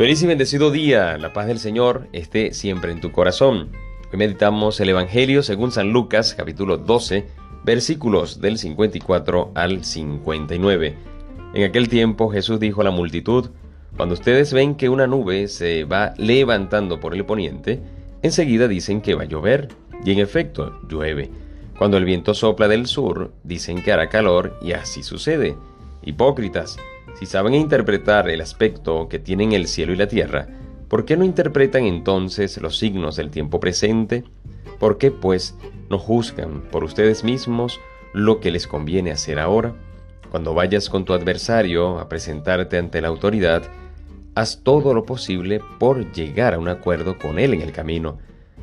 Feliz y bendecido día, la paz del Señor esté siempre en tu corazón. Hoy meditamos el Evangelio según San Lucas, capítulo 12, versículos del 54 al 59. En aquel tiempo Jesús dijo a la multitud, Cuando ustedes ven que una nube se va levantando por el poniente, enseguida dicen que va a llover, y en efecto llueve. Cuando el viento sopla del sur, dicen que hará calor, y así sucede. Hipócritas, si saben interpretar el aspecto que tienen el cielo y la tierra, ¿por qué no interpretan entonces los signos del tiempo presente? ¿Por qué, pues, no juzgan por ustedes mismos lo que les conviene hacer ahora? Cuando vayas con tu adversario a presentarte ante la autoridad, haz todo lo posible por llegar a un acuerdo con él en el camino,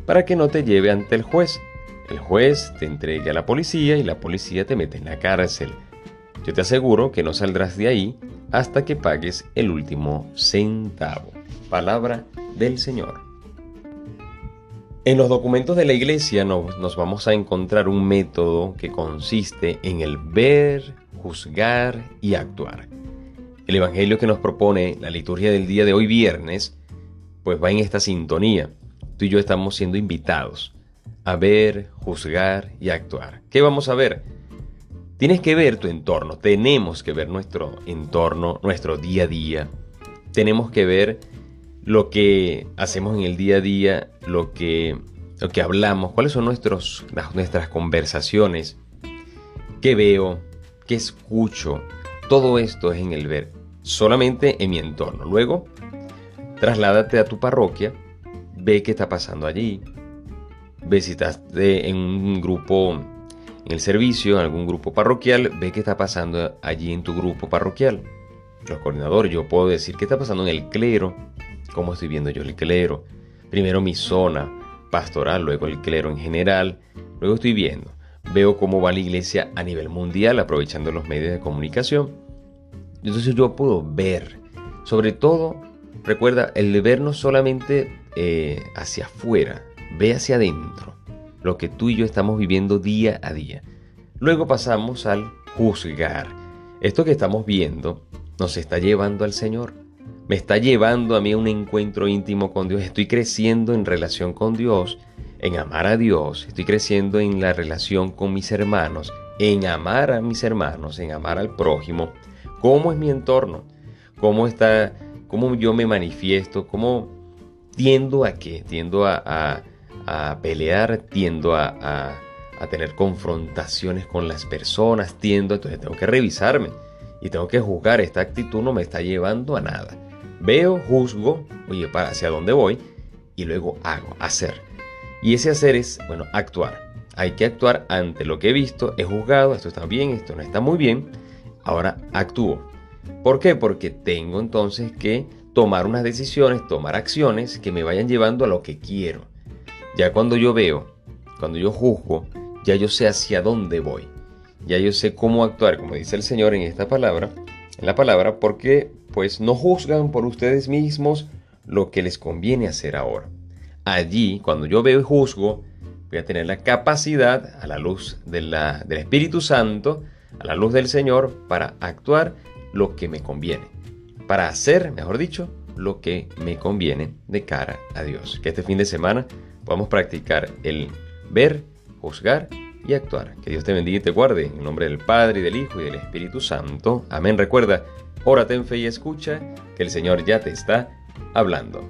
para que no te lleve ante el juez. El juez te entregue a la policía y la policía te mete en la cárcel. Yo te aseguro que no saldrás de ahí hasta que pagues el último centavo. Palabra del Señor. En los documentos de la iglesia nos, vamos a encontrar un método que consiste en el ver, juzgar y actuar. El Evangelio que nos propone la liturgia del día de hoy viernes, pues va en esta sintonía. Tú y yo estamos siendo invitados a ver, juzgar y actuar. ¿Qué vamos a ver? Tienes que ver tu entorno, tenemos que ver nuestro entorno, nuestro día a día. Tenemos que ver lo que hacemos en el día a día, lo que, lo que hablamos, cuáles son nuestros, nuestras conversaciones, qué veo, qué escucho. Todo esto es en el ver, solamente en mi entorno. Luego, trasládate a tu parroquia, ve qué está pasando allí, ve en un grupo el servicio, en algún grupo parroquial, ve qué está pasando allí en tu grupo parroquial. Los coordinadores, yo puedo decir qué está pasando en el clero, cómo estoy viendo yo el clero. Primero mi zona pastoral, luego el clero en general, luego estoy viendo. Veo cómo va la iglesia a nivel mundial, aprovechando los medios de comunicación. Entonces yo puedo ver, sobre todo, recuerda, el ver no solamente eh, hacia afuera, ve hacia adentro lo que tú y yo estamos viviendo día a día. Luego pasamos al juzgar. Esto que estamos viendo nos está llevando al Señor. Me está llevando a mí a un encuentro íntimo con Dios. Estoy creciendo en relación con Dios, en amar a Dios. Estoy creciendo en la relación con mis hermanos, en amar a mis hermanos, en amar al prójimo. ¿Cómo es mi entorno? ¿Cómo está? ¿Cómo yo me manifiesto? ¿Cómo tiendo a qué? Tiendo a pelear, tiendo a, tener confrontacionciones con las personas, tiendo, entonces tengo que revisarme y tengo que juzgar, esta actitud no me está llevando a nada. Veo, juzgo, oye, para hacia dónde voy y luego hago, hacer. Y ese hacer es, bueno, actuar. Hay que actuar ante lo que he visto, he juzgado, esto está bien, esto no está muy bien, ahora actúo. ¿Por qué? Porque tengo entonces que tomar unas decisiones, tomar acciones que me vayan llevando a lo que quiero. Ya cuando yo veo, cuando yo juzgo, ya yo sé hacia dónde voy. Ya yo sé cómo actuar, como dice el Señor en esta palabra, en la palabra, porque pues no juzgan por ustedes mismos lo que les conviene hacer ahora. Allí, cuando yo veo y juzgo, voy a tener la capacidad, a la luz del Espíritu Santo, a la luz del Señor, para actuar lo que me conviene. Para hacer, mejor dicho, lo que me conviene de cara a Dios. Que este fin de semana podamos practicar el ver, juzgar y actuar. Que Dios te bendiga y te guarde. En nombre del Padre, y del Hijo y del Espíritu Santo. Amén. Recuerda, órate en fe y escucha que el Señor ya te está hablando.